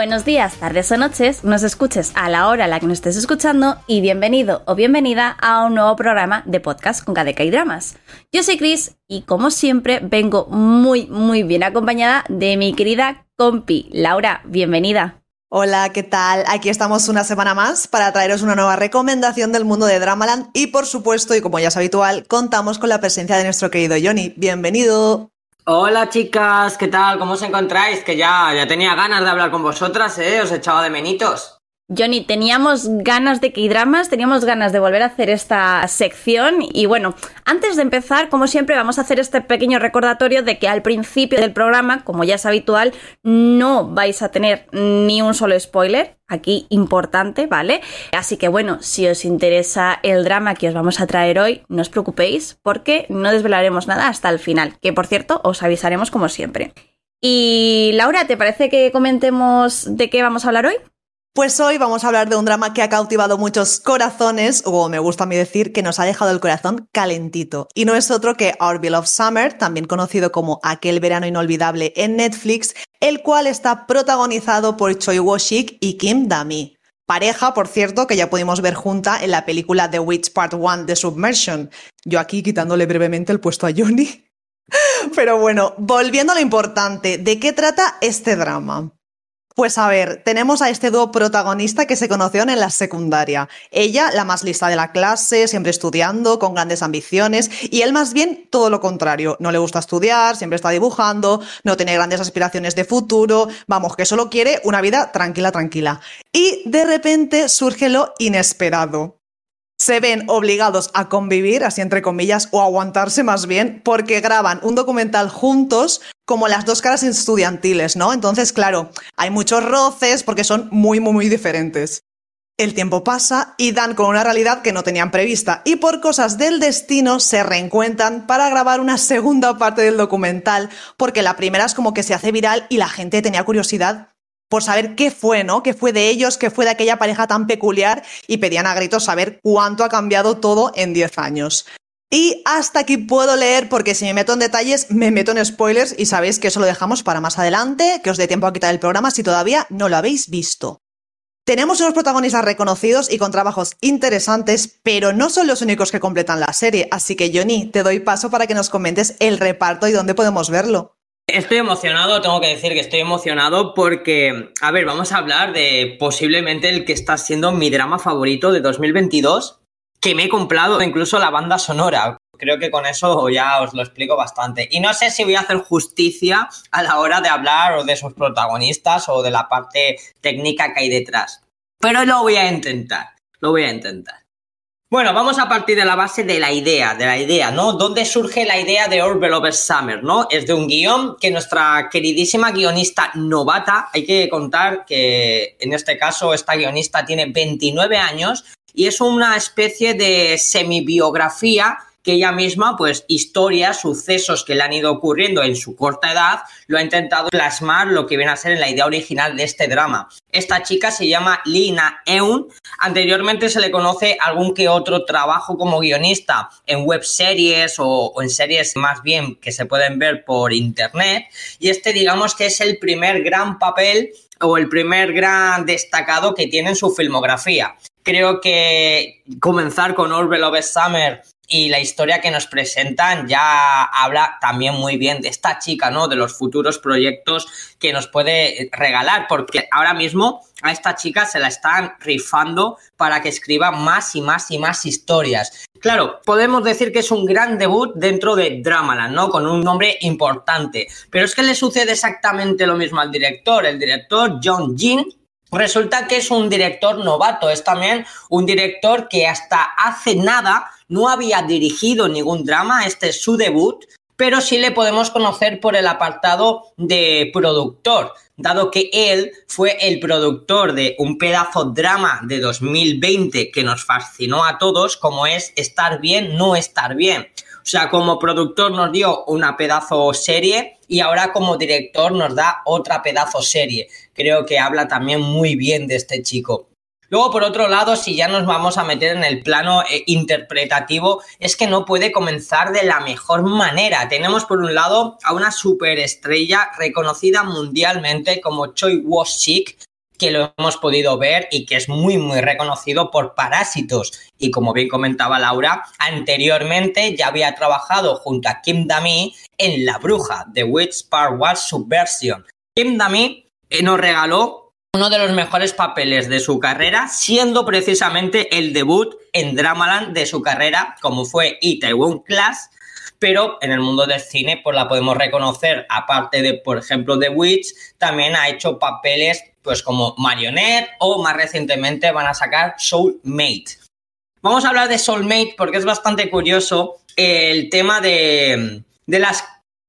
Buenos días, tardes o noches, nos escuches a la hora a la que nos estés escuchando y bienvenido o bienvenida a un nuevo programa de podcast con KDK y Dramas. Yo soy Chris y como siempre vengo muy muy bien acompañada de mi querida compi Laura, bienvenida. Hola, ¿qué tal? Aquí estamos una semana más para traeros una nueva recomendación del mundo de Dramaland y por supuesto, y como ya es habitual, contamos con la presencia de nuestro querido Johnny. Bienvenido. Hola chicas, ¿qué tal? ¿Cómo os encontráis? Que ya, ya tenía ganas de hablar con vosotras, ¿eh? Os echaba de menitos. Johnny, teníamos ganas de que dramas, teníamos ganas de volver a hacer esta sección y bueno, antes de empezar, como siempre, vamos a hacer este pequeño recordatorio de que al principio del programa, como ya es habitual, no vais a tener ni un solo spoiler, aquí importante, ¿vale? Así que bueno, si os interesa el drama que os vamos a traer hoy, no os preocupéis porque no desvelaremos nada hasta el final, que por cierto os avisaremos como siempre. Y Laura, ¿te parece que comentemos de qué vamos a hablar hoy? Pues hoy vamos a hablar de un drama que ha cautivado muchos corazones, o me gusta a mí decir que nos ha dejado el corazón calentito. Y no es otro que Our Beloved Summer, también conocido como Aquel verano inolvidable en Netflix, el cual está protagonizado por Choi Wo-shik y Kim Da-mi. Pareja, por cierto, que ya pudimos ver junta en la película The Witch Part 1 de Submersion. Yo aquí quitándole brevemente el puesto a Johnny. Pero bueno, volviendo a lo importante, ¿de qué trata este drama? Pues a ver, tenemos a este dúo protagonista que se conocieron en la secundaria. Ella, la más lista de la clase, siempre estudiando, con grandes ambiciones, y él más bien todo lo contrario. No le gusta estudiar, siempre está dibujando, no tiene grandes aspiraciones de futuro, vamos, que solo quiere una vida tranquila, tranquila. Y de repente surge lo inesperado se ven obligados a convivir, así entre comillas, o aguantarse más bien, porque graban un documental juntos como las dos caras estudiantiles, ¿no? Entonces, claro, hay muchos roces porque son muy, muy, muy diferentes. El tiempo pasa y dan con una realidad que no tenían prevista y por cosas del destino se reencuentran para grabar una segunda parte del documental porque la primera es como que se hace viral y la gente tenía curiosidad por saber qué fue, ¿no? ¿Qué fue de ellos? ¿Qué fue de aquella pareja tan peculiar? Y pedían a gritos saber cuánto ha cambiado todo en 10 años. Y hasta aquí puedo leer porque si me meto en detalles me meto en spoilers y sabéis que eso lo dejamos para más adelante, que os dé tiempo a quitar el programa si todavía no lo habéis visto. Tenemos unos protagonistas reconocidos y con trabajos interesantes, pero no son los únicos que completan la serie, así que Johnny, te doy paso para que nos comentes el reparto y dónde podemos verlo. Estoy emocionado, tengo que decir que estoy emocionado porque, a ver, vamos a hablar de posiblemente el que está siendo mi drama favorito de 2022, que me he comprado incluso la banda sonora. Creo que con eso ya os lo explico bastante. Y no sé si voy a hacer justicia a la hora de hablar o de sus protagonistas o de la parte técnica que hay detrás. Pero lo voy a intentar, lo voy a intentar. Bueno, vamos a partir de la base de la idea, de la idea, ¿no? ¿Dónde surge la idea de Orwell Over Summer, ¿no? Es de un guion que nuestra queridísima guionista novata, hay que contar que en este caso esta guionista tiene 29 años y es una especie de semibiografía que ella misma, pues historias, sucesos que le han ido ocurriendo en su corta edad, lo ha intentado plasmar lo que viene a ser en la idea original de este drama. Esta chica se llama Lina Eun. Anteriormente se le conoce algún que otro trabajo como guionista en web series o, en series más bien que se pueden ver por internet. Y este digamos que es el primer gran papel o el primer gran destacado que tiene en su filmografía. Creo que comenzar con Orwell of Summer y la historia que nos presentan ya habla también muy bien de esta chica, ¿no? De los futuros proyectos que nos puede regalar, porque ahora mismo a esta chica se la están rifando para que escriba más y más y más historias. Claro, podemos decir que es un gran debut dentro de Dramaland, ¿no? Con un nombre importante, pero es que le sucede exactamente lo mismo al director, el director John Jin, Resulta que es un director novato, es también un director que hasta hace nada no había dirigido ningún drama, este es su debut, pero sí le podemos conocer por el apartado de productor, dado que él fue el productor de un pedazo drama de 2020 que nos fascinó a todos, como es Estar bien, no estar bien. O sea, como productor nos dio una pedazo serie y ahora como director nos da otra pedazo serie. Creo que habla también muy bien de este chico. Luego, por otro lado, si ya nos vamos a meter en el plano eh, interpretativo, es que no puede comenzar de la mejor manera. Tenemos por un lado a una superestrella reconocida mundialmente como Choi Wo-sik, que lo hemos podido ver y que es muy, muy reconocido por Parásitos. Y como bien comentaba Laura, anteriormente ya había trabajado junto a Kim Dami en La Bruja, The Witch Part 1 Subversion. Kim Dami eh, nos regaló uno de los mejores papeles de su carrera, siendo precisamente el debut en Dramaland de su carrera, como fue Itaewon Class, pero en el mundo del cine pues la podemos reconocer, aparte de, por ejemplo, The Witch, también ha hecho papeles pues como Marionette o más recientemente van a sacar Soulmate. Vamos a hablar de Soulmate porque es bastante curioso el tema de, de las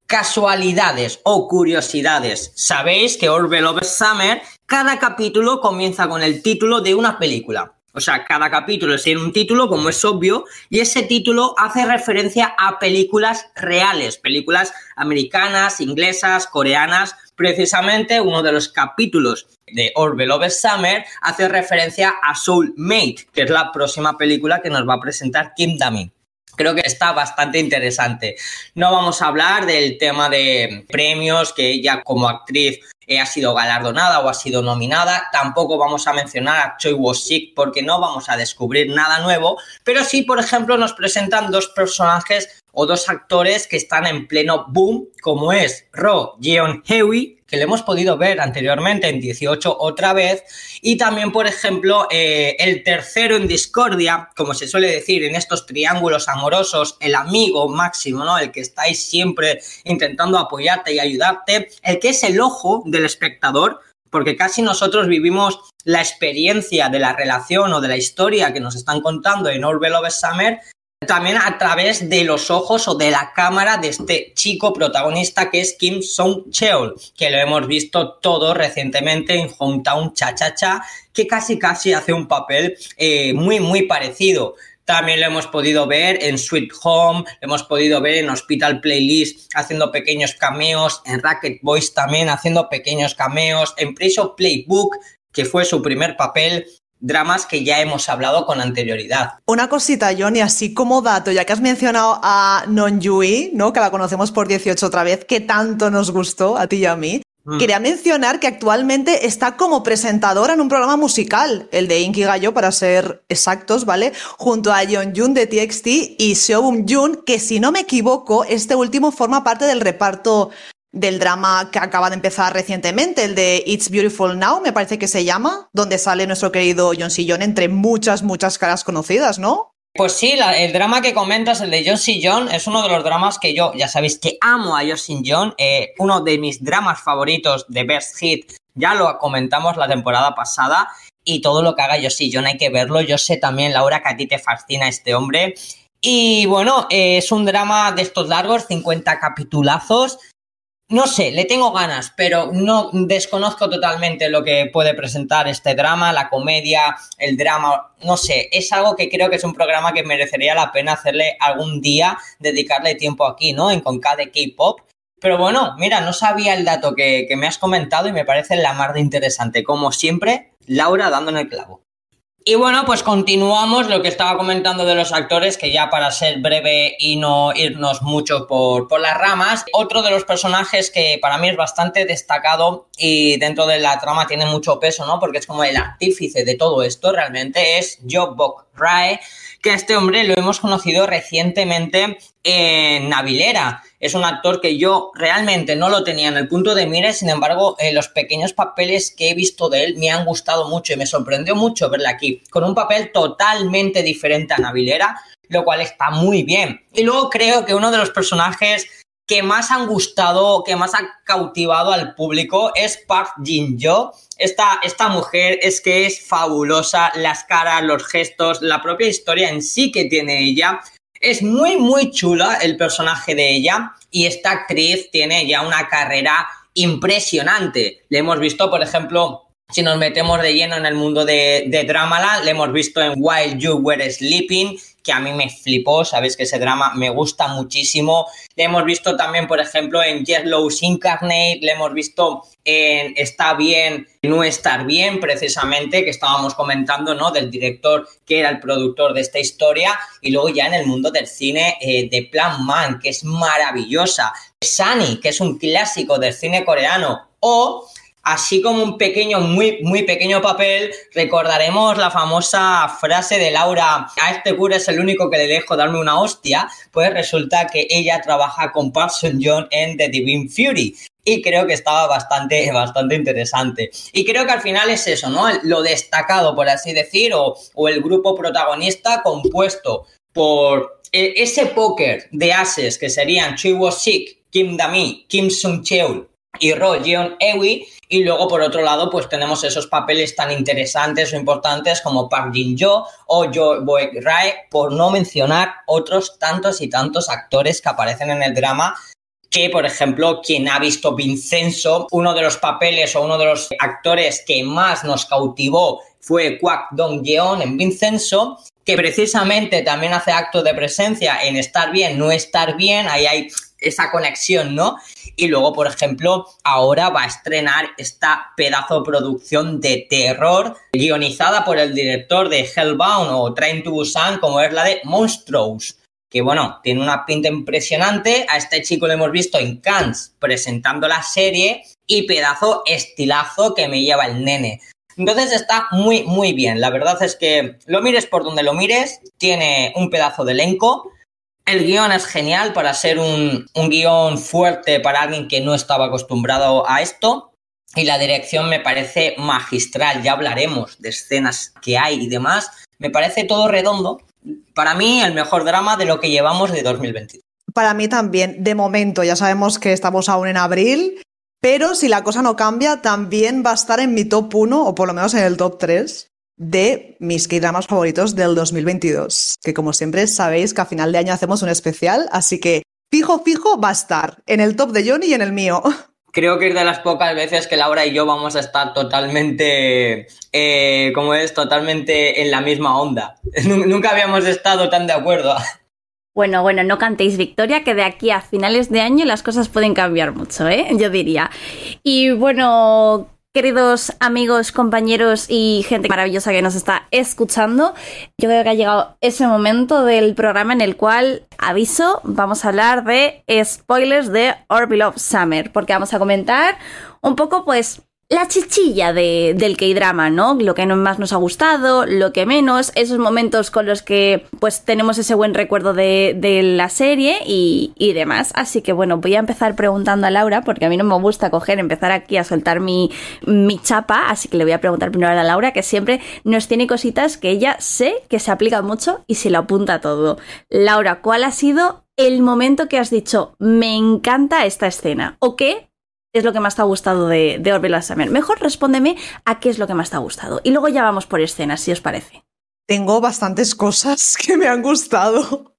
casualidades o curiosidades. Sabéis que Orwell of Summer, cada capítulo comienza con el título de una película. O sea, cada capítulo tiene un título, como es obvio, y ese título hace referencia a películas reales, películas americanas, inglesas, coreanas. Precisamente uno de los capítulos de Orville of Summer hace referencia a Soulmate, que es la próxima película que nos va a presentar Kim Damin creo que está bastante interesante. No vamos a hablar del tema de premios, que ella como actriz eh, ha sido galardonada o ha sido nominada. Tampoco vamos a mencionar a Choi Wo-sik porque no vamos a descubrir nada nuevo, pero sí, por ejemplo, nos presentan dos personajes o dos actores que están en pleno boom, como es Ro Jeon-hewi, que le hemos podido ver anteriormente en 18 otra vez, y también, por ejemplo, eh, el tercero en discordia, como se suele decir en estos triángulos amorosos, el amigo máximo, ¿no? El que estáis siempre intentando apoyarte y ayudarte, el que es el ojo del espectador, porque casi nosotros vivimos la experiencia de la relación o de la historia que nos están contando en Orwell of Summer también a través de los ojos o de la cámara de este chico protagonista que es Kim Song Cheol, que lo hemos visto todo recientemente en Hometown Cha Cha Cha, que casi casi hace un papel eh, muy muy parecido. También lo hemos podido ver en Sweet Home, lo hemos podido ver en Hospital Playlist haciendo pequeños cameos, en Racket Boys también haciendo pequeños cameos, en Prison Playbook, que fue su primer papel, dramas que ya hemos hablado con anterioridad. Una cosita, Johnny, así como dato, ya que has mencionado a Non Yui, ¿no? Que la conocemos por 18 otra vez, que tanto nos gustó a ti y a mí. Mm. Quería mencionar que actualmente está como presentadora en un programa musical, el de Inki Gallo, para ser exactos, ¿vale? Junto a Yeon Jun de TXT y Seobum Jun, que si no me equivoco, este último forma parte del reparto del drama que acaba de empezar recientemente, el de It's Beautiful Now, me parece que se llama, donde sale nuestro querido John Sillon entre muchas, muchas caras conocidas, ¿no? Pues sí, el drama que comentas, el de John Sillon, es uno de los dramas que yo, ya sabéis que amo a John Sillon, eh, uno de mis dramas favoritos de Best Hit, ya lo comentamos la temporada pasada, y todo lo que haga John Sillon hay que verlo, yo sé también, Laura, que a ti te fascina este hombre, y bueno, eh, es un drama de estos largos, 50 capitulazos, no sé, le tengo ganas, pero no desconozco totalmente lo que puede presentar este drama, la comedia, el drama, no sé, es algo que creo que es un programa que merecería la pena hacerle algún día, dedicarle tiempo aquí, ¿no? En Conca de K-Pop. Pero bueno, mira, no sabía el dato que, que me has comentado y me parece la más de interesante. Como siempre, Laura dando en el clavo. Y bueno, pues continuamos lo que estaba comentando de los actores, que ya para ser breve y no irnos mucho por, por, las ramas, otro de los personajes que para mí es bastante destacado y dentro de la trama tiene mucho peso, ¿no? Porque es como el artífice de todo esto, realmente es Joe Bok Rae, que a este hombre lo hemos conocido recientemente en Navilera. Es un actor que yo realmente no lo tenía en el punto de mira, sin embargo, eh, los pequeños papeles que he visto de él me han gustado mucho y me sorprendió mucho verle aquí, con un papel totalmente diferente a Navilera, lo cual está muy bien. Y luego creo que uno de los personajes que más han gustado, que más ha cautivado al público es Park Jin-jo. Esta, esta mujer es que es fabulosa, las caras, los gestos, la propia historia en sí que tiene ella es muy, muy chula el personaje de ella y esta actriz tiene ya una carrera impresionante. Le hemos visto, por ejemplo, si nos metemos de lleno en el mundo de, de Dramala, le hemos visto en While You Were Sleeping, que a mí me flipó, sabes que ese drama me gusta muchísimo. Le hemos visto también, por ejemplo, en Yellow's Incarnate, le hemos visto en Está bien, no estar bien, precisamente, que estábamos comentando, ¿no? Del director que era el productor de esta historia, y luego ya en el mundo del cine eh, de Plan Man, que es maravillosa. Sunny, que es un clásico del cine coreano, o Así como un pequeño, muy, muy pequeño papel, recordaremos la famosa frase de Laura, a este cura es el único que le dejo darme una hostia, pues resulta que ella trabaja con Parson John en The Divine Fury. Y creo que estaba bastante, bastante interesante. Y creo que al final es eso, ¿no? Lo destacado, por así decir, o, el grupo protagonista compuesto por e, ese póker de ases que serían Chui Sik, Kim Dami, Kim Sung Cheol y Ro Jeon Ewi y luego por otro lado pues tenemos esos papeles tan interesantes o importantes como Park Jin Jo o Jo Boek Rae por no mencionar otros tantos y tantos actores que aparecen en el drama que, por ejemplo, quien ha visto Vincenzo, uno de los papeles o uno de los actores que más nos cautivó fue Kwak Dong Yeon en Vincenzo, que precisamente también hace acto de presencia en estar bien, no estar bien, ahí hay esa conexión, ¿no? Y luego, por ejemplo, ahora va a estrenar esta pedazo producción de terror guionizada por el director de Hellbound o Train to Busan, como es la de Monstrous que bueno, tiene una pinta impresionante. A este chico lo hemos visto en Cannes presentando la serie y pedazo estilazo que me lleva el nene. Entonces está muy, muy bien. La verdad es que lo mires por donde lo mires, tiene un pedazo de elenco. El guion es genial para ser un, un guion fuerte para alguien que no estaba acostumbrado a esto. Y la dirección me parece magistral. Ya hablaremos de escenas que hay y demás. Me parece todo redondo para mí, el mejor drama de lo que llevamos de 2022. Para mí también, de momento, ya sabemos que estamos aún en abril, pero si la cosa no cambia, también va a estar en mi top 1, o por lo menos en el top 3, de mis K-dramas favoritos del 2022. Que como siempre sabéis que a final de año hacemos un especial, así que fijo, fijo va a estar en el top de Johnny y en el mío. creo que es de las pocas veces que Laura y yo vamos a estar totalmente, eh, como es, totalmente en la misma onda. Nunca habíamos estado tan de acuerdo. Bueno, bueno, no cantéis victoria, que de aquí a finales de año las cosas pueden cambiar mucho, ¿eh? Yo diría. Y bueno, queridos amigos, compañeros y gente maravillosa que nos está escuchando, yo creo que ha llegado ese momento del programa en el cual, aviso, vamos a hablar de spoilers de Orville of Summer, porque vamos a comentar un poco, pues, la chichilla de, del K-drama, ¿no? Lo que más nos ha gustado, lo que menos, esos momentos con los que pues tenemos ese buen recuerdo de, de la serie y, y, demás. Así que bueno, voy a empezar preguntando a Laura, porque a mí no me gusta coger, empezar aquí a soltar mi, mi chapa, así que le voy a preguntar primero a Laura, que siempre nos tiene cositas que ella sé que se aplica mucho y se lo apunta todo. Laura, ¿cuál ha sido el momento que has dicho, me encanta esta escena? ¿O qué es lo que más te ha gustado de, de Orville Summer? Mejor respóndeme a qué es lo que más te ha gustado. Y luego ya vamos por escenas, si os parece. Tengo bastantes cosas que me han gustado.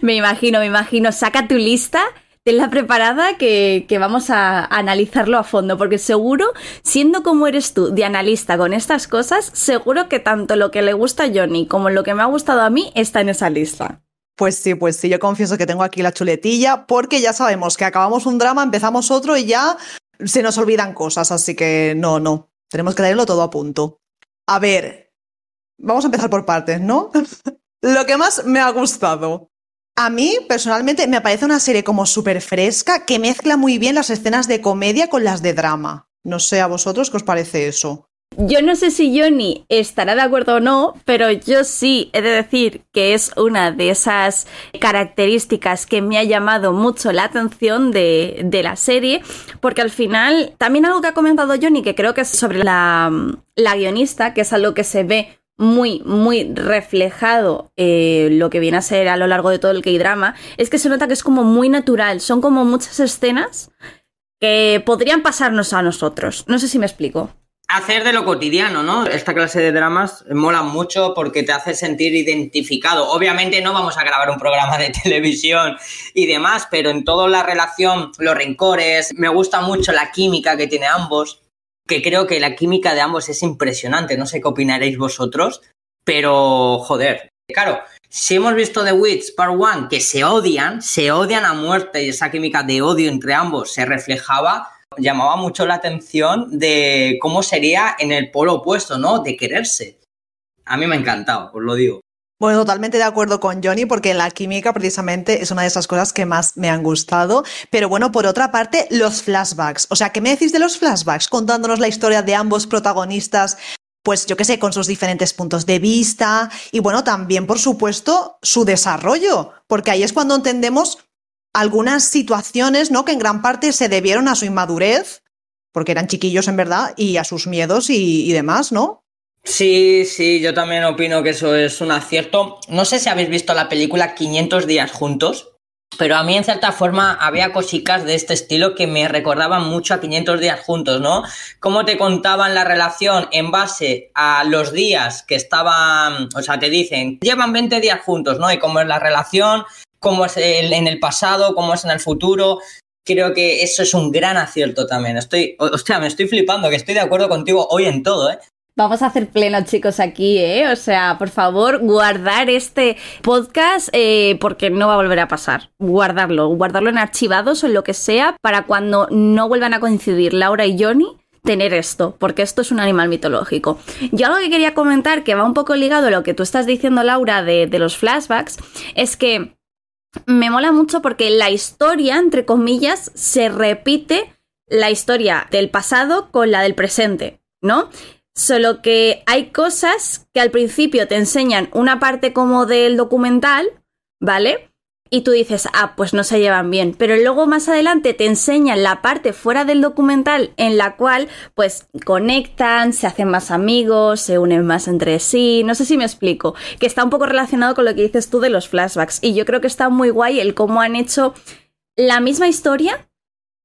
Me imagino, me imagino. Saca tu lista, tenla preparada que, que vamos a analizarlo a fondo, porque seguro, siendo como eres tú de analista con estas cosas, seguro que tanto lo que le gusta a Johnny como lo que me ha gustado a mí está en esa lista. Pues sí, pues sí, yo confieso que tengo aquí la chuletilla porque ya sabemos que acabamos un drama, empezamos otro y ya se nos olvidan cosas, así que no, no, tenemos que tenerlo todo a punto. A ver, vamos a empezar por partes, ¿no? Lo que más me ha gustado. A mí, personalmente, me parece una serie como súper fresca que mezcla muy bien las escenas de comedia con las de drama. No sé a vosotros qué os parece eso. Yo no sé si Johnny estará de acuerdo o no, pero yo sí he de decir que es una de esas características que me ha llamado mucho la atención de, de la serie, porque al final, también algo que ha comentado Johnny, que creo que es sobre la, la guionista, que es algo que se ve muy, muy reflejado eh, lo que viene a ser a lo largo de todo el K-drama, es que se nota que es como muy natural, son como muchas escenas que podrían pasarnos a nosotros. No sé si me explico hacer de lo cotidiano, ¿no? Esta clase de dramas mola mucho porque te hace sentir identificado. Obviamente no vamos a grabar un programa de televisión y demás, pero en toda la relación, los rencores, me gusta mucho la química que tiene ambos, que creo que la química de ambos es impresionante, no sé qué opinaréis vosotros, pero joder, claro, si hemos visto The Witch Part 1 que se odian, se odian a muerte y esa química de odio entre ambos se reflejaba, llamaba mucho la atención de cómo sería en el polo opuesto, ¿no? De quererse. A mí me ha encantado, os lo digo. Bueno, totalmente de acuerdo con Johnny porque la química precisamente es una de esas cosas que más me han gustado. Pero bueno, por otra parte, los flashbacks. O sea, ¿qué me decís de los flashbacks? Contándonos la historia de ambos protagonistas, pues yo qué sé, con sus diferentes puntos de vista y bueno, también por supuesto su desarrollo, porque ahí es cuando entendemos algunas situaciones, ¿no? Que en gran parte se debieron a su inmadurez, porque eran chiquillos en verdad, y a sus miedos y, y demás, ¿no? Sí, sí, yo también opino que eso es un acierto. No sé si habéis visto la película 500 días juntos, pero a mí en cierta forma había cositas de este estilo que me recordaban mucho a 500 días juntos, ¿no? Cómo te contaban la relación en base a los días que estaban, o sea, te dicen, llevan 20 días juntos, ¿no? Y cómo es la relación, cómo es en el pasado, cómo es en el futuro. Creo que eso es un gran acierto también. Estoy, hostia, me estoy flipando, que estoy de acuerdo contigo hoy en todo, ¿eh? Vamos a hacer pleno, chicos, aquí, ¿eh? O sea, por favor, guardar este podcast eh, porque no va a volver a pasar. Guardarlo, guardarlo en archivados o en lo que sea para cuando no vuelvan a coincidir Laura y Johnny tener esto, porque esto es un animal mitológico. Yo algo que quería comentar, que va un poco ligado a lo que tú estás diciendo, Laura, de, de los flashbacks, es que me mola mucho porque la historia, entre comillas, se repite la historia del pasado con la del presente, ¿no? Solo que hay cosas que al principio te enseñan una parte como del documental, ¿vale? Y tú dices, ah, pues no se llevan bien. Pero luego más adelante te enseñan la parte fuera del documental en la cual pues conectan, se hacen más amigos, se unen más entre sí. No sé si me explico. Que está un poco relacionado con lo que dices tú de los flashbacks. Y yo creo que está muy guay el cómo han hecho la misma historia,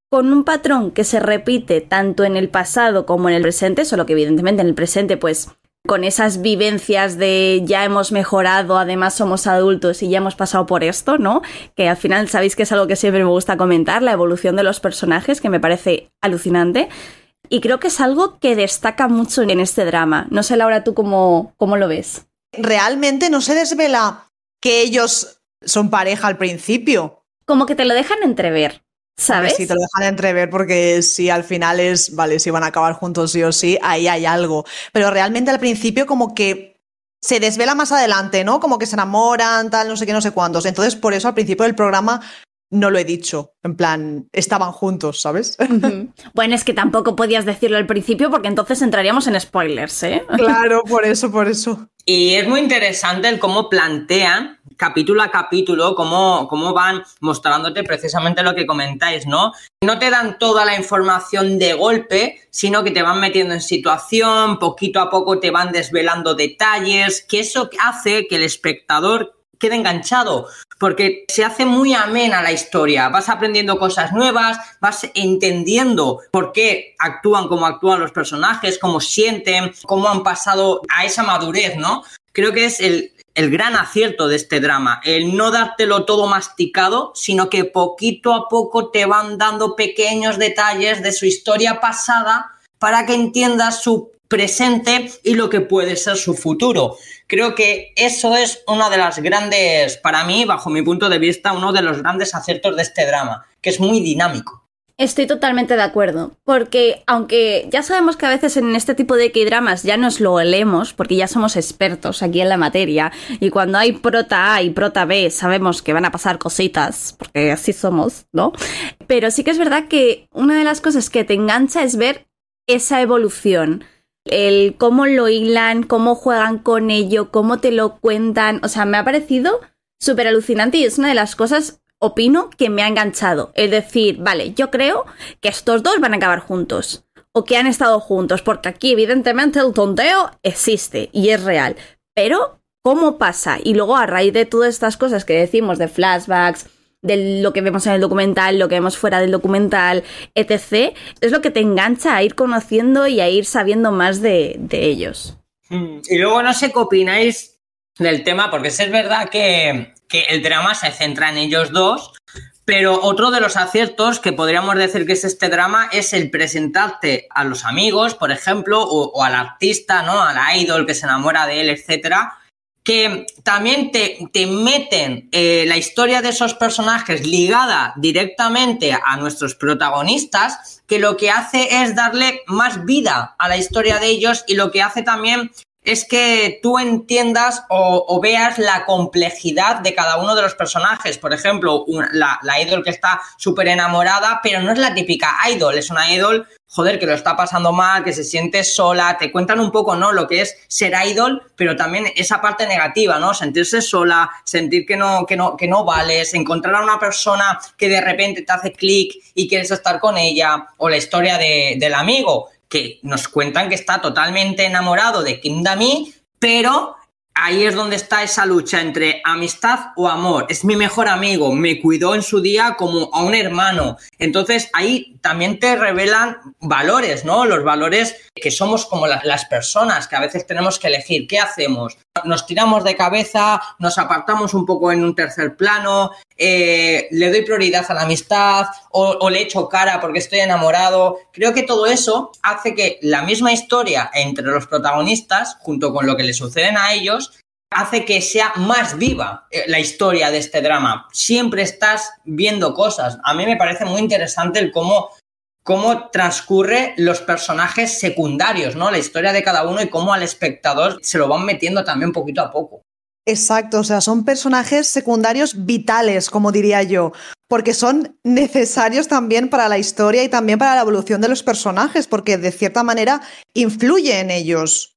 con un patrón que se repite tanto en el pasado como en el presente, solo que evidentemente en el presente pues con esas vivencias de ya hemos mejorado, además somos adultos y ya hemos pasado por esto, ¿no? Que al final sabéis que es algo que siempre me gusta comentar, la evolución de los personajes, que me parece alucinante. Y creo que es algo que destaca mucho en este drama. No sé, Laura, tú cómo, cómo lo ves. Realmente no se desvela que ellos son pareja al principio. Como que te lo dejan entrever. ¿Sabes? Si te lo dejan entrever porque si al final es, vale, si van a acabar juntos sí o sí, ahí hay algo. Pero realmente al principio como que se desvela más adelante, ¿no? Como que se enamoran, tal, no sé qué, no sé cuántos. Entonces, por eso al principio del programa no lo he dicho. En plan, estaban juntos, ¿sabes? Bueno, es que tampoco podías decirlo al principio porque entonces entraríamos en spoilers, ¿eh? Claro, por eso, por eso. Y es muy interesante el cómo plantean capítulo a capítulo, cómo, cómo van mostrándote precisamente lo que comentáis, ¿no? No te dan toda la información de golpe, sino que te van metiendo en situación, poquito a poco te van desvelando detalles, que eso hace que el espectador quede enganchado, porque se hace muy amena la historia, vas aprendiendo cosas nuevas, vas entendiendo por qué actúan como actúan los personajes, cómo sienten, cómo han pasado a esa madurez, ¿no? Creo que es el, el gran acierto de este drama, el no dártelo todo masticado, sino que poquito a poco te van dando pequeños detalles de su historia pasada para que entiendas su presente y lo que puede ser su futuro. Creo que eso es una de las grandes, para mí, bajo mi punto de vista, uno de los grandes aciertos de este drama, que es muy dinámico. Estoy totalmente de acuerdo, porque aunque ya sabemos que a veces en este tipo de K-dramas ya nos lo olemos, porque ya somos expertos aquí en la materia, y cuando hay prota A y prota B sabemos que van a pasar cositas, porque así somos, ¿no? Pero sí que es verdad que una de las cosas que te engancha es ver esa evolución, el cómo lo hilan, cómo juegan con ello, cómo te lo cuentan, o sea, me ha parecido súper alucinante y es una de las cosas opino que me ha enganchado. Es decir, vale, yo creo que estos dos van a acabar juntos. O que han estado juntos. Porque aquí, evidentemente, el tonteo existe y es real. Pero, ¿cómo pasa? Y luego, a raíz de todas estas cosas que decimos de flashbacks, de lo que vemos en el documental, lo que vemos fuera del documental, etc., es lo que te engancha a ir conociendo y a ir sabiendo más de, ellos. Mm, y luego no sé qué opináis del tema, porque es verdad que que el drama se centra en ellos dos, pero otro de los aciertos que podríamos decir que es este drama es el presentarte a los amigos, por ejemplo, o, al artista, ¿no? A la idol que se enamora de él, etcétera, que también te, te meten eh, la historia de esos personajes ligada directamente a nuestros protagonistas, que lo que hace es darle más vida a la historia de ellos y lo que hace también es que tú entiendas o, veas la complejidad de cada uno de los personajes. Por ejemplo, la, la idol que está súper enamorada, pero no es la típica idol, es una idol joder, que lo está pasando mal, que se siente sola, te cuentan un poco, ¿no? Lo que es ser idol, pero también esa parte negativa, ¿no? Sentirse sola, sentir que no, que no, que no vales, encontrar a una persona que de repente te hace clic y quieres estar con ella, o la historia del amigo, que nos cuentan que está totalmente enamorado de Kim Dami, pero ahí es donde está esa lucha entre amistad o amor. Es mi mejor amigo, me cuidó en su día como a un hermano. Entonces ahí también te revelan valores, ¿no? Los valores que somos como las personas, que a veces tenemos que elegir qué hacemos. Nos tiramos de cabeza, nos apartamos un poco en un tercer plano, eh, le doy prioridad a la amistad o, o le echo cara porque estoy enamorado. Creo que todo eso hace que la misma historia entre los protagonistas, junto con lo que le suceden a ellos, hace que sea más viva eh, la historia de este drama. Siempre estás viendo cosas. A mí me parece muy interesante el cómo, cómo transcurre los personajes secundarios, ¿no? La historia de cada uno y cómo al espectador se lo van metiendo también poquito a poco. Exacto, o sea, son personajes secundarios vitales, como diría yo, porque son necesarios también para la historia y también para la evolución de los personajes, porque de cierta manera influye en ellos.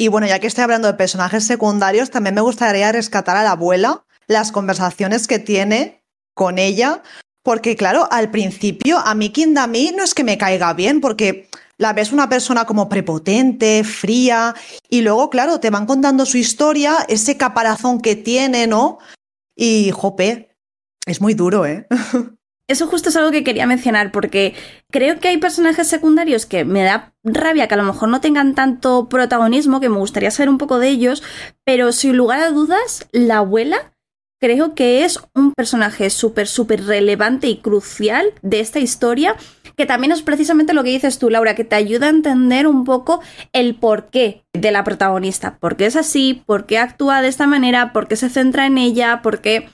Y bueno, ya que estoy hablando de personajes secundarios, también me gustaría rescatar a la abuela, las conversaciones que tiene con ella, porque claro, al principio a mí Kindami no es que me caiga bien, porque la ves una persona como prepotente, fría, y luego, claro, te van contando su historia, ese caparazón que tiene, ¿no? Y, jope, es muy duro, ¿eh? Eso justo es algo que quería mencionar porque creo que hay personajes secundarios que me da rabia que a lo mejor no tengan tanto protagonismo, que me gustaría saber un poco de ellos, pero sin lugar a dudas, la abuela creo que es un personaje súper, súper relevante y crucial de esta historia, que también es precisamente lo que dices tú, Laura, que te ayuda a entender un poco el porqué de la protagonista, por qué es así, por qué actúa de esta manera, por qué se centra en ella, por qué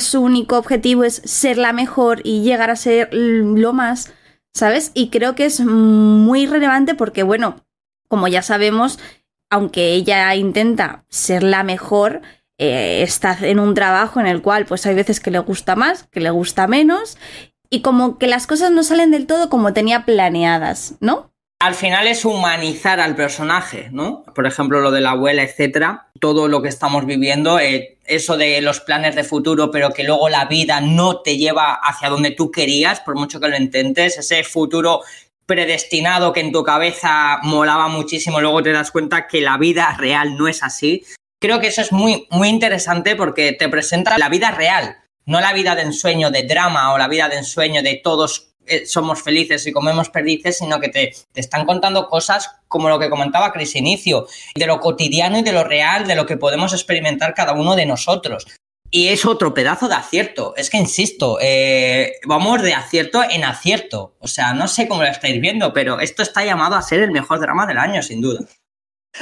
su único objetivo es ser la mejor y llegar a ser lo más, ¿sabes? Y creo que es muy relevante porque, bueno, como ya sabemos, aunque ella intenta ser la mejor, eh, está en un trabajo en el cual pues hay veces que le gusta más, que le gusta menos, y como que las cosas no salen del todo como tenía planeadas, ¿no? al final es humanizar al personaje, ¿no? Por ejemplo, lo de la abuela, etcétera, todo lo que estamos viviendo, eh, eso de los planes de futuro, pero que luego la vida no te lleva hacia donde tú querías, por mucho que lo intentes, ese futuro predestinado que en tu cabeza molaba muchísimo, luego te das cuenta que la vida real no es así. Creo que eso es muy, muy interesante porque te presenta la vida real, no la vida de ensueño de drama o la vida de ensueño de todos eh, somos felices y comemos perdices, sino que te, están contando cosas como lo que comentaba Cris Inicio, de lo cotidiano y de lo real, de lo que podemos experimentar cada uno de nosotros. Y es otro pedazo de acierto. Es que insisto, eh, vamos de acierto en acierto. O sea, no sé cómo lo estáis viendo, pero esto está llamado a ser el mejor drama del año, sin duda.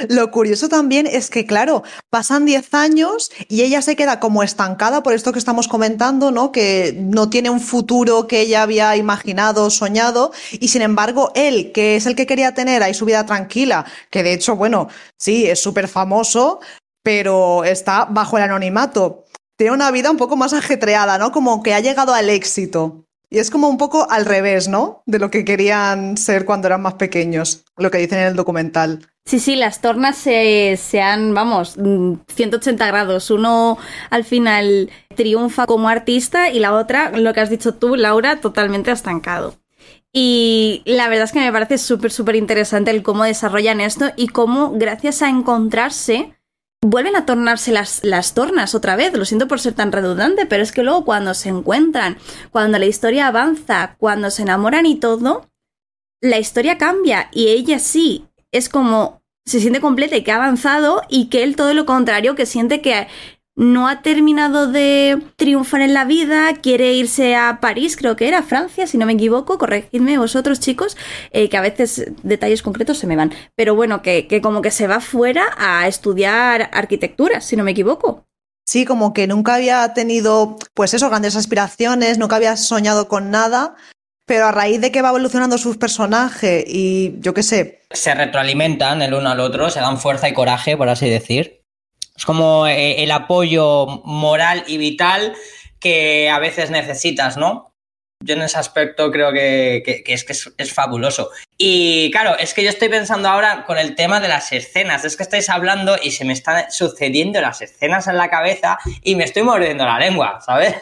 Lo curioso también es que, claro, pasan 10 años y ella se queda como estancada por esto que estamos comentando, ¿no? Que no tiene un futuro que ella había imaginado, soñado, y sin embargo, él, que es el que quería tener ahí su vida tranquila, que de hecho, bueno, sí, es súper famoso, pero está bajo el anonimato. Tiene una vida un poco más ajetreada, ¿no? Como que ha llegado al éxito. Y es como un poco al revés, ¿no? De lo que querían ser cuando eran más pequeños, lo que dicen en el documental. Sí, sí, las tornas se, se, han, vamos, 180 grados. Uno al final triunfa como artista y la otra, lo que has dicho tú, Laura, totalmente estancado. Y la verdad es que me parece súper, súper interesante el cómo desarrollan esto y cómo, gracias a encontrarse, vuelven a tornarse las, las tornas otra vez. Lo siento por ser tan redundante, pero es que luego cuando se encuentran, cuando la historia avanza, cuando se enamoran y todo, la historia cambia y ella sí es como se siente completa y que ha avanzado y que él todo lo contrario, que siente que no ha terminado de triunfar en la vida, quiere irse a París, creo que era, Francia, si no me equivoco, corregidme vosotros chicos, eh, que a veces detalles concretos se me van, pero bueno, que, que como que se va fuera a estudiar arquitectura, si no me equivoco. Sí, como que nunca había tenido, pues eso, grandes aspiraciones, nunca había soñado con nada pero a raíz de que va evolucionando sus personajes y yo qué sé. Se retroalimentan el uno al otro, se dan fuerza y coraje, por así decir. Es como eh, el apoyo moral y vital que a veces necesitas, ¿no? Yo en ese aspecto creo que, es que es, fabuloso. Y claro, es que yo estoy pensando ahora con el tema de las escenas. Es que estáis hablando y se me están sucediendo las escenas en la cabeza y me estoy mordiendo la lengua, ¿sabes?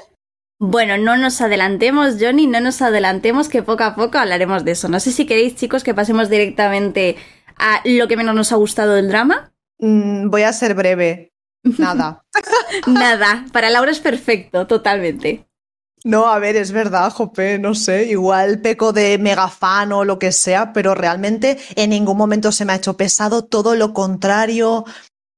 Bueno, no nos adelantemos, Johnny, no nos adelantemos, que poco a poco hablaremos de eso. No sé si queréis, chicos, que pasemos directamente a lo que menos nos ha gustado del drama. Mm, voy a ser breve. Nada. Nada. Para Laura es perfecto, totalmente. No, a ver, es verdad, Jope, no sé, igual peco de mega fan o lo que sea, pero realmente en ningún momento se me ha hecho pesado, todo lo contrario.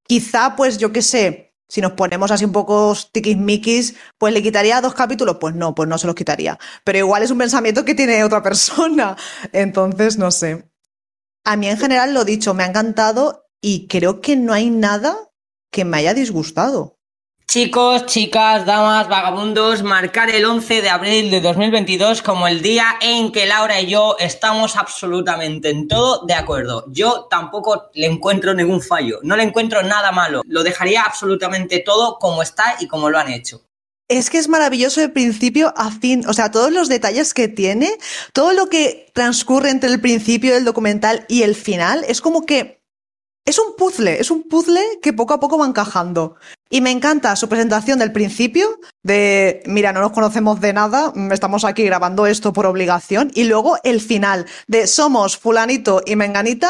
Quizá, pues yo qué sé, si nos ponemos así un poco tiquismiquis, pues le quitaría dos capítulos, pues no, pues no se los quitaría. Pero igual es un pensamiento que tiene otra persona, entonces no sé. A mí en general lo dicho, me ha encantado y creo que no hay nada que me haya disgustado. Chicos, chicas, damas, vagabundos, marcar el 11 de abril de 2022 como el día en que Laura y yo estamos absolutamente en todo de acuerdo. Yo tampoco le encuentro ningún fallo, no le encuentro nada malo. Lo dejaría absolutamente todo como está y como lo han hecho. Es que es maravilloso de principio a fin, o sea, todos los detalles que tiene, todo lo que transcurre entre el principio del documental y el final, es como que es un puzzle, es un puzzle que poco a poco va encajando. Y me encanta su presentación del principio, de, mira, no nos conocemos de nada, estamos aquí grabando esto por obligación, y luego el final, de somos fulanito y menganita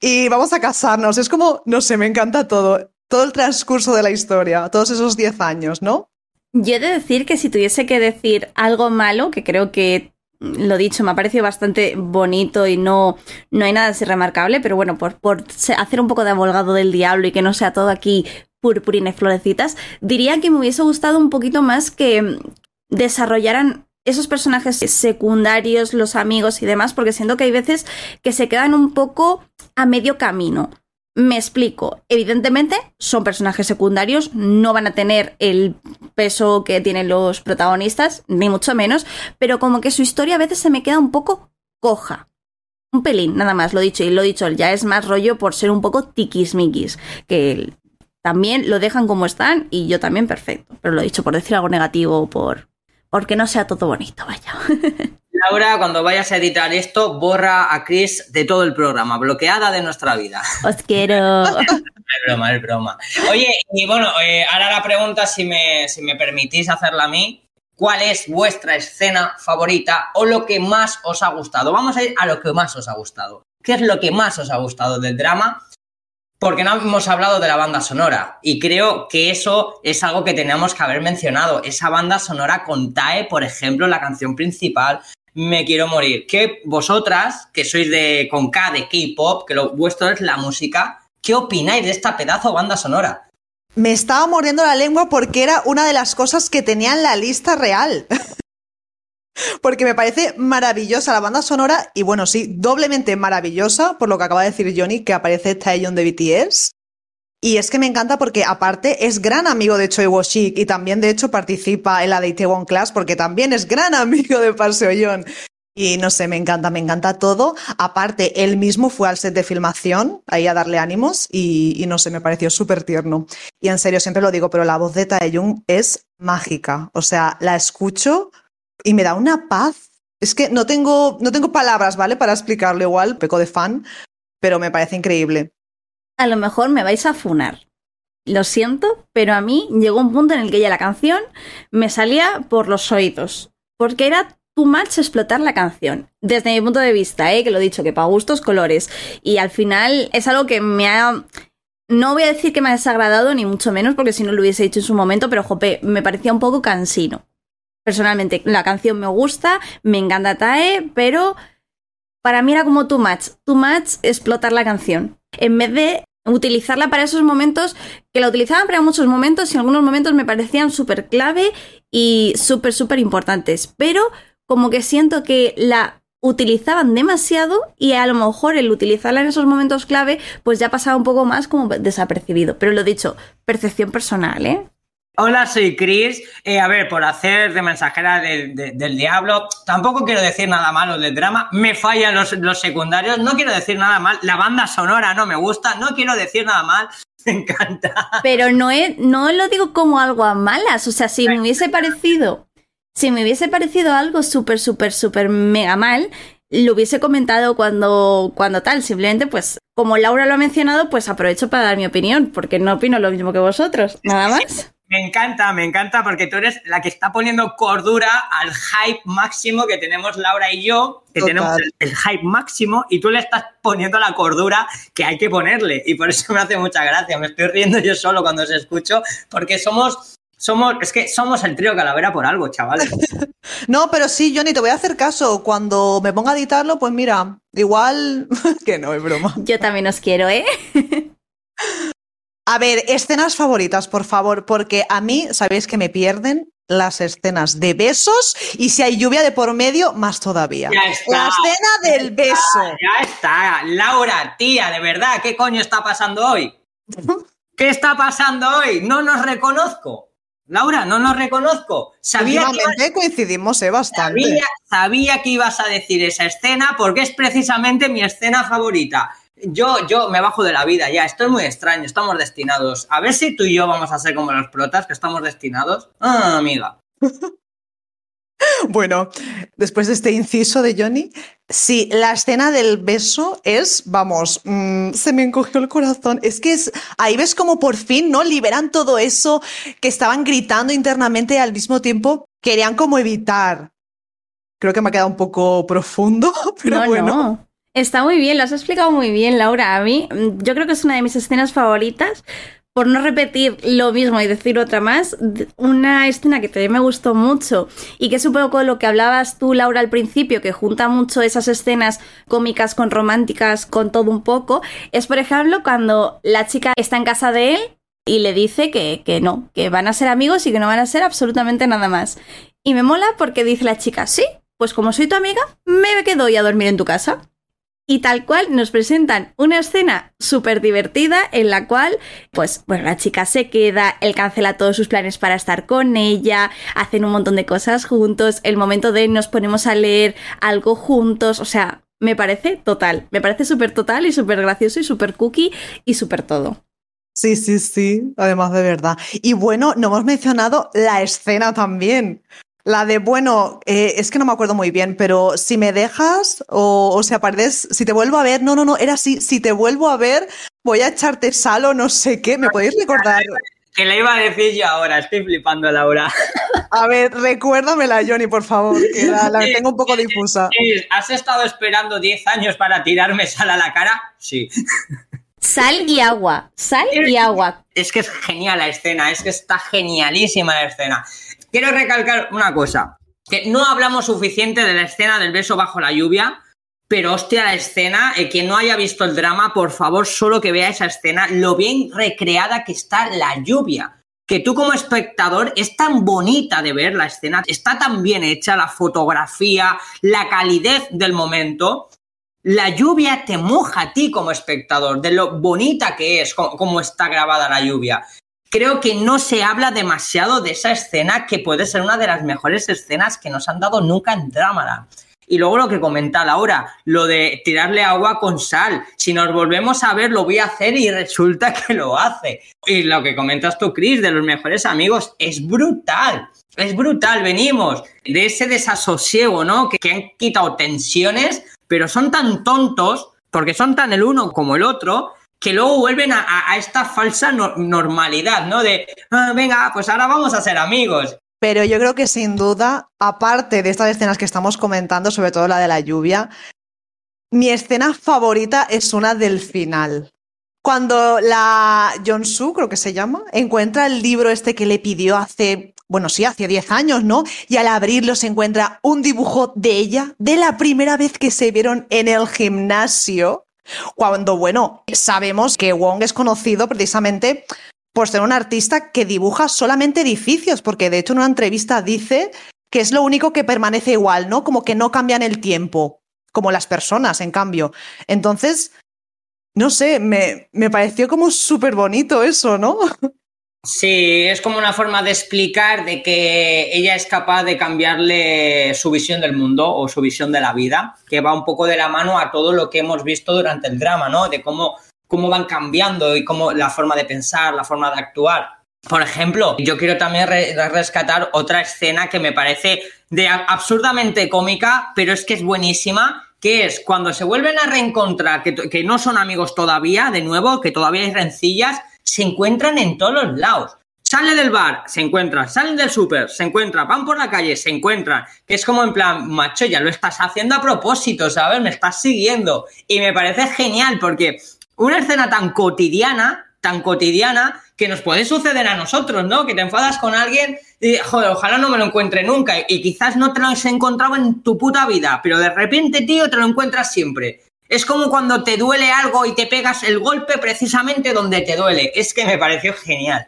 y vamos a casarnos. Es como, no sé, me encanta todo, todo el transcurso de la historia, todos esos 10 años, ¿no? Yo he de decir que si tuviese que decir algo malo, que creo que lo dicho, me ha parecido bastante bonito y no, no hay nada así remarcable, pero bueno, por, por hacer un poco de abogado del diablo y que no sea todo aquí purpurines florecitas, diría que me hubiese gustado un poquito más que desarrollaran esos personajes secundarios, los amigos y demás, porque siento que hay veces que se quedan un poco a medio camino. Me explico. Evidentemente, son personajes secundarios, no van a tener el peso que tienen los protagonistas, ni mucho menos, pero como que su historia a veces se me queda un poco coja. Un pelín, nada más, lo dicho, y lo dicho, ya es más rollo por ser un poco tiquismiquis, que también lo dejan como están y yo también perfecto, pero lo dicho por decir algo negativo, por porque no sea todo bonito, vaya. Laura, cuando vayas a editar esto, borra a Chris de todo el programa, bloqueada de nuestra vida. Os quiero. es broma, es broma. Oye, y bueno, eh, ahora la pregunta, si me, si me permitís hacerla a mí, ¿cuál es vuestra escena favorita o lo que más os ha gustado? Vamos a ir a lo que más os ha gustado. ¿Qué es lo que más os ha gustado del drama? porque no hemos hablado de la banda sonora. Y creo que eso es algo que teníamos que haber mencionado. Esa banda sonora con TAE, por ejemplo, la canción principal, me quiero morir. Que vosotras, que sois de con K de K-pop, que lo vuestro es la música, ¿qué opináis de esta pedazo banda sonora? Me estaba mordiendo la lengua porque era una de las cosas que tenía en la lista real. porque me parece maravillosa la banda sonora y bueno, sí, doblemente maravillosa por lo que acaba de decir Johnny, que aparece Taeyeon de BTS. Y es que me encanta porque aparte es gran amigo de Choi Wo-shik y también de hecho participa en la de Itaewon Class porque también es gran amigo de Park Seo-yeon. Y no sé, me encanta, me encanta todo. Aparte, él mismo fue al set de filmación, ahí a darle ánimos, y, no sé, me pareció súper tierno. Y en serio, siempre lo digo, pero la voz de Taeyong es mágica. O sea, la escucho y me da una paz. Es que no tengo, no tengo palabras, ¿vale? Para explicarlo igual, peco de fan, pero me parece increíble a lo mejor me vais a funar. Lo siento, pero a mí llegó un punto en el que ya la canción me salía por los oídos. Porque era too much explotar la canción. Desde mi punto de vista, ¿eh? que lo he dicho, que para gustos colores. Y al final es algo que me ha... No voy a decir que me ha desagradado, ni mucho menos, porque si no lo hubiese dicho en su momento, pero jope, me parecía un poco cansino. Personalmente, la canción me gusta, me encanta Tae, pero para mí era como too much. Too much explotar la canción. En vez de utilizarla para esos momentos, que la utilizaban para muchos momentos y algunos momentos me parecían súper clave y súper, súper importantes. Pero como que siento que la utilizaban demasiado y a lo mejor el utilizarla en esos momentos clave pues ya pasaba un poco más como desapercibido. Pero lo dicho, percepción personal, ¿eh? Hola, soy Chris. Eh, a ver, por hacer de mensajera del diablo, tampoco quiero decir nada malo del drama. Me fallan los, los, secundarios, no quiero decir nada mal. La banda sonora no me gusta, no quiero decir nada mal. Me encanta. Pero no, no lo digo como algo a malas. O sea, si me hubiese parecido, si me hubiese parecido algo súper, súper, súper mega mal, lo hubiese comentado cuando, cuando tal. Simplemente, pues, como Laura lo ha mencionado, pues aprovecho para dar mi opinión, porque no opino lo mismo que vosotros. Nada más. Me encanta, me encanta, porque tú eres la que está poniendo cordura al hype máximo que tenemos Laura y yo, que tenemos el, hype máximo, y tú le estás poniendo la cordura que hay que ponerle. Y por eso me hace mucha gracia. Me estoy riendo yo solo cuando os escucho, porque somos somos, es que somos el trío Calavera por algo, chavales. no, pero sí, Johnny, te voy a hacer caso. Cuando me ponga a editarlo, pues mira, igual que no, es broma. Yo también os quiero, ¿eh? a ver, escenas favoritas, por favor, porque a mí, sabéis que me pierden las escenas de besos y si hay lluvia de por medio, más todavía. Ya está, la escena del beso. Ya está. Laura, tía, de verdad, ¿qué coño está pasando hoy? ¿Qué está pasando hoy? No nos reconozco. Laura, no nos reconozco. Sabía que coincidimos eh, bastante. Sabía, que ibas a decir esa escena porque es precisamente mi escena favorita. Yo, yo me bajo de la vida ya, esto es muy extraño, estamos destinados. A ver si tú y yo vamos a ser como los protas, que estamos destinados. Ah, amiga. Bueno, después de este inciso de Johnny, sí, la escena del beso es, vamos, mm, se me encogió el corazón. Es que es, ahí ves como por fin, ¿no? Liberan todo eso que estaban gritando internamente y al mismo tiempo querían como evitar. Creo que me ha quedado un poco profundo, pero bueno. Está muy bien, lo has explicado muy bien, Laura. A mí, mm, yo creo que es una de mis escenas favoritas por no repetir lo mismo y decir otra más, una escena que también me gustó mucho y que es un poco lo que hablabas tú, Laura, al principio, que junta mucho esas escenas cómicas con románticas, con todo un poco, es por ejemplo cuando la chica está en casa de él y le dice que, que no, que van a ser amigos y que no van a ser absolutamente nada más. Y me mola porque dice la chica, sí, pues como soy tu amiga, me quedo y a dormir en tu casa. Y tal cual nos presentan una escena súper divertida en la cual, pues, bueno, la chica se queda, él cancela todos sus planes para estar con ella, hacen un montón de cosas juntos, el momento de nos ponemos a leer algo juntos, o sea, me parece total, me parece súper total y súper gracioso y súper cookie y súper todo. Sí, sí, sí, además de verdad. Y bueno, no hemos mencionado la escena también. La de, bueno, eh, es que no me acuerdo muy bien, pero si me dejas o, o si apareces, si te vuelvo a ver, no, no, no, era así, si te vuelvo a ver, voy a echarte sal o no sé qué, ¿me podéis recordar? Que le iba a decir yo ahora, estoy flipando, Laura. A ver, recuérdamela, Johnny, por favor, que la, tengo un poco difusa. ¿Has estado esperando 10 años para tirarme sal a la cara? Sí. Sal y agua, sal y agua. Es que es genial la escena, es que está genialísima la escena. Quiero recalcar una cosa, que no hablamos suficiente de la escena del beso bajo la lluvia, pero hostia, la escena, eh, quien no haya visto el drama, por favor, solo que vea esa escena, lo bien recreada que está la lluvia. Que tú como espectador es tan bonita de ver la escena, está tan bien hecha la fotografía, la calidez del momento. La lluvia te moja a ti como espectador, de lo bonita que es, como está grabada la lluvia creo que no se habla demasiado de esa escena que puede ser una de las mejores escenas que nos han dado nunca en Dramaland. Y luego lo que comenta Laura, lo de tirarle agua con sal. Si nos volvemos a ver, lo voy a hacer y resulta que lo hace. Y lo que comentas tú, Chris, de los mejores amigos, es brutal. Es brutal, venimos de ese desasosiego, ¿no? Que, han quitado tensiones, pero son tan tontos, porque son tan el uno como el otro, que luego vuelven a, esta falsa normalidad, ¿no? De, ah, venga, pues ahora vamos a ser amigos. Pero yo creo que sin duda, aparte de estas escenas que estamos comentando, sobre todo la de la lluvia, mi escena favorita es una del final. Cuando la Su, creo que se llama, encuentra el libro este que le pidió hace, bueno, sí, hace 10 años, ¿no? Y al abrirlo se encuentra un dibujo de ella, de la primera vez que se vieron en el gimnasio. Cuando, bueno, sabemos que Wong es conocido precisamente por ser un artista que dibuja solamente edificios, porque de hecho en una entrevista dice que es lo único que permanece igual, ¿no? Como que no cambian el tiempo, como las personas, en cambio. Entonces, no sé, me, me pareció como súper bonito eso, ¿no? Sí, es como una forma de explicar de que ella es capaz de cambiarle su visión del mundo o su visión de la vida, que va un poco de la mano a todo lo que hemos visto durante el drama, ¿no? De cómo, cómo van cambiando y cómo la forma de pensar, la forma de actuar. Por ejemplo, yo quiero también rescatar otra escena que me parece de absurdamente cómica, pero es que es buenísima, que es cuando se vuelven a reencontrar, que, que no son amigos todavía, de nuevo, que todavía hay rencillas, se encuentran en todos los lados. Sale del bar, se encuentran, salen del súper, se encuentran, van por la calle, se encuentran. Que es como en plan, macho, ya lo estás haciendo a propósito, ¿sabes? Me estás siguiendo. Y me parece genial porque una escena tan cotidiana, tan cotidiana, que nos puede suceder a nosotros, ¿no? Que te enfadas con alguien y, joder, ojalá no me lo encuentre nunca. Y quizás no te lo has encontrado en tu puta vida, pero de repente, tío, te lo encuentras siempre. Es como cuando te duele algo y te pegas el golpe precisamente donde te duele. Es que me pareció genial.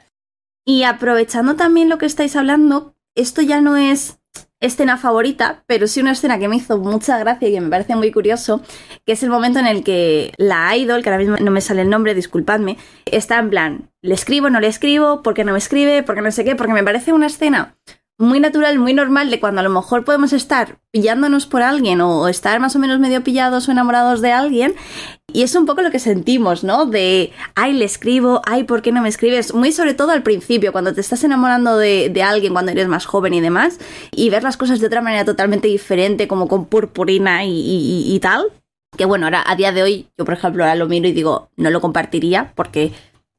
Y aprovechando también lo que estáis hablando, esto ya no es escena favorita, pero sí una escena que me hizo mucha gracia y que me parece muy curioso, que es el momento en el que la idol, que ahora mismo no me sale el nombre, disculpadme, está en plan, le escribo, no le escribo, ¿por qué no me escribe? ¿Por qué no sé qué? Porque me parece una escena muy natural, muy normal de cuando a lo mejor podemos estar pillándonos por alguien o estar más o menos medio pillados o enamorados de alguien. Y es un poco lo que sentimos, ¿no? De, ay, le escribo, ay, ¿por qué no me escribes? Muy sobre todo al principio, cuando te estás enamorando de, alguien, cuando eres más joven y demás, y ver las cosas de otra manera totalmente diferente, como con purpurina y, y tal. Que bueno, ahora a día de hoy, yo por ejemplo ahora lo miro y digo, no lo compartiría porque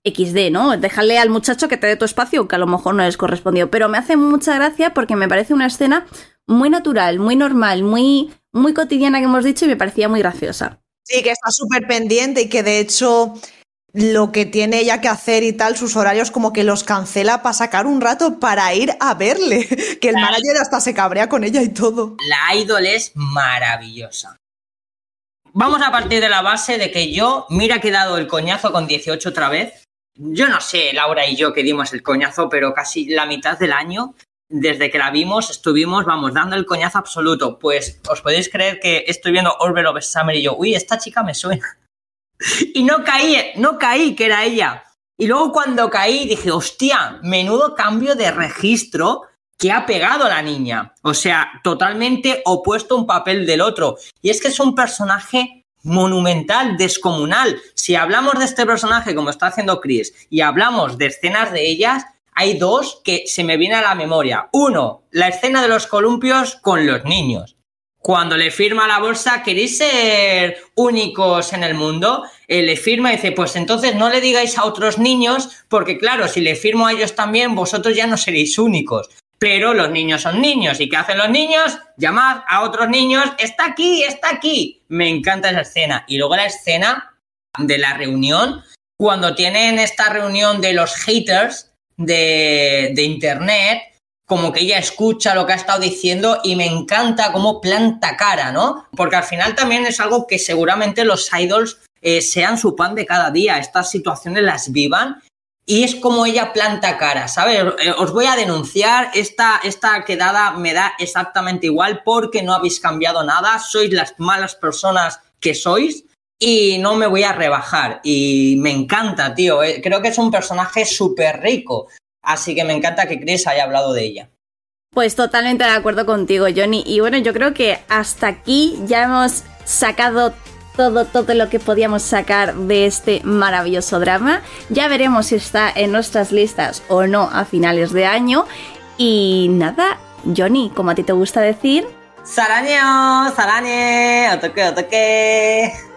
XD, ¿no? Déjale al muchacho que te dé tu espacio, que a lo mejor no les correspondió. Pero me hace mucha gracia porque me parece una escena muy natural, muy normal, muy, muy cotidiana que hemos dicho y me parecía muy graciosa. Sí, que está súper pendiente y que de hecho lo que tiene ella que hacer y tal, sus horarios como que los cancela para sacar un rato para ir a verle. Que el manager hasta se cabrea con ella y todo. La idol es maravillosa. Vamos a partir de la base de que yo, mira que he dado el coñazo con 18 otra vez, yo no sé, Laura y yo que dimos el coñazo, pero casi la mitad del año, desde que la vimos, estuvimos, vamos, dando el coñazo absoluto. Pues os podéis creer que estoy viendo Orville of Summer y yo, uy, esta chica me suena. y no caí, no caí que era ella. Y luego cuando caí dije, hostia, menudo cambio de registro que ha pegado la niña. O sea, totalmente opuesto un papel del otro. Y es que es un personaje monumental, descomunal. Si hablamos de este personaje como está haciendo Chris y hablamos de escenas de ellas, hay dos que se me vienen a la memoria. Uno, la escena de los columpios con los niños. Cuando le firma la bolsa, ¿queréis ser únicos en el mundo? Eh, le firma y dice, pues entonces no le digáis a otros niños, porque claro, si le firmo a ellos también, vosotros ya no seréis únicos. Pero los niños son niños. ¿Y qué hacen los niños? Llamad a otros niños. Está aquí, está aquí. Me encanta esa escena. Y luego la escena de la reunión, cuando tienen esta reunión de los haters de, de Internet, como que ella escucha lo que ha estado diciendo y me encanta cómo planta cara, ¿no? Porque al final también es algo que seguramente los idols eh, sean su pan de cada día, estas situaciones las vivan y es como ella planta cara, ¿sabes? Eh, os voy a denunciar, esta, esta quedada me da exactamente igual porque no habéis cambiado nada, sois las malas personas que sois y no me voy a rebajar. Y me encanta, tío, eh, creo que es un personaje súper rico, así que me encanta que Chris haya hablado de ella. Pues totalmente de acuerdo contigo, Johnny. Y bueno, yo creo que hasta aquí ya hemos sacado todo, todo lo que podíamos sacar de este maravilloso drama. Ya veremos si está en nuestras listas o no a finales de año. Y nada, Johnny, como a ti te gusta decir. Saraño, sarañe, toque, toque.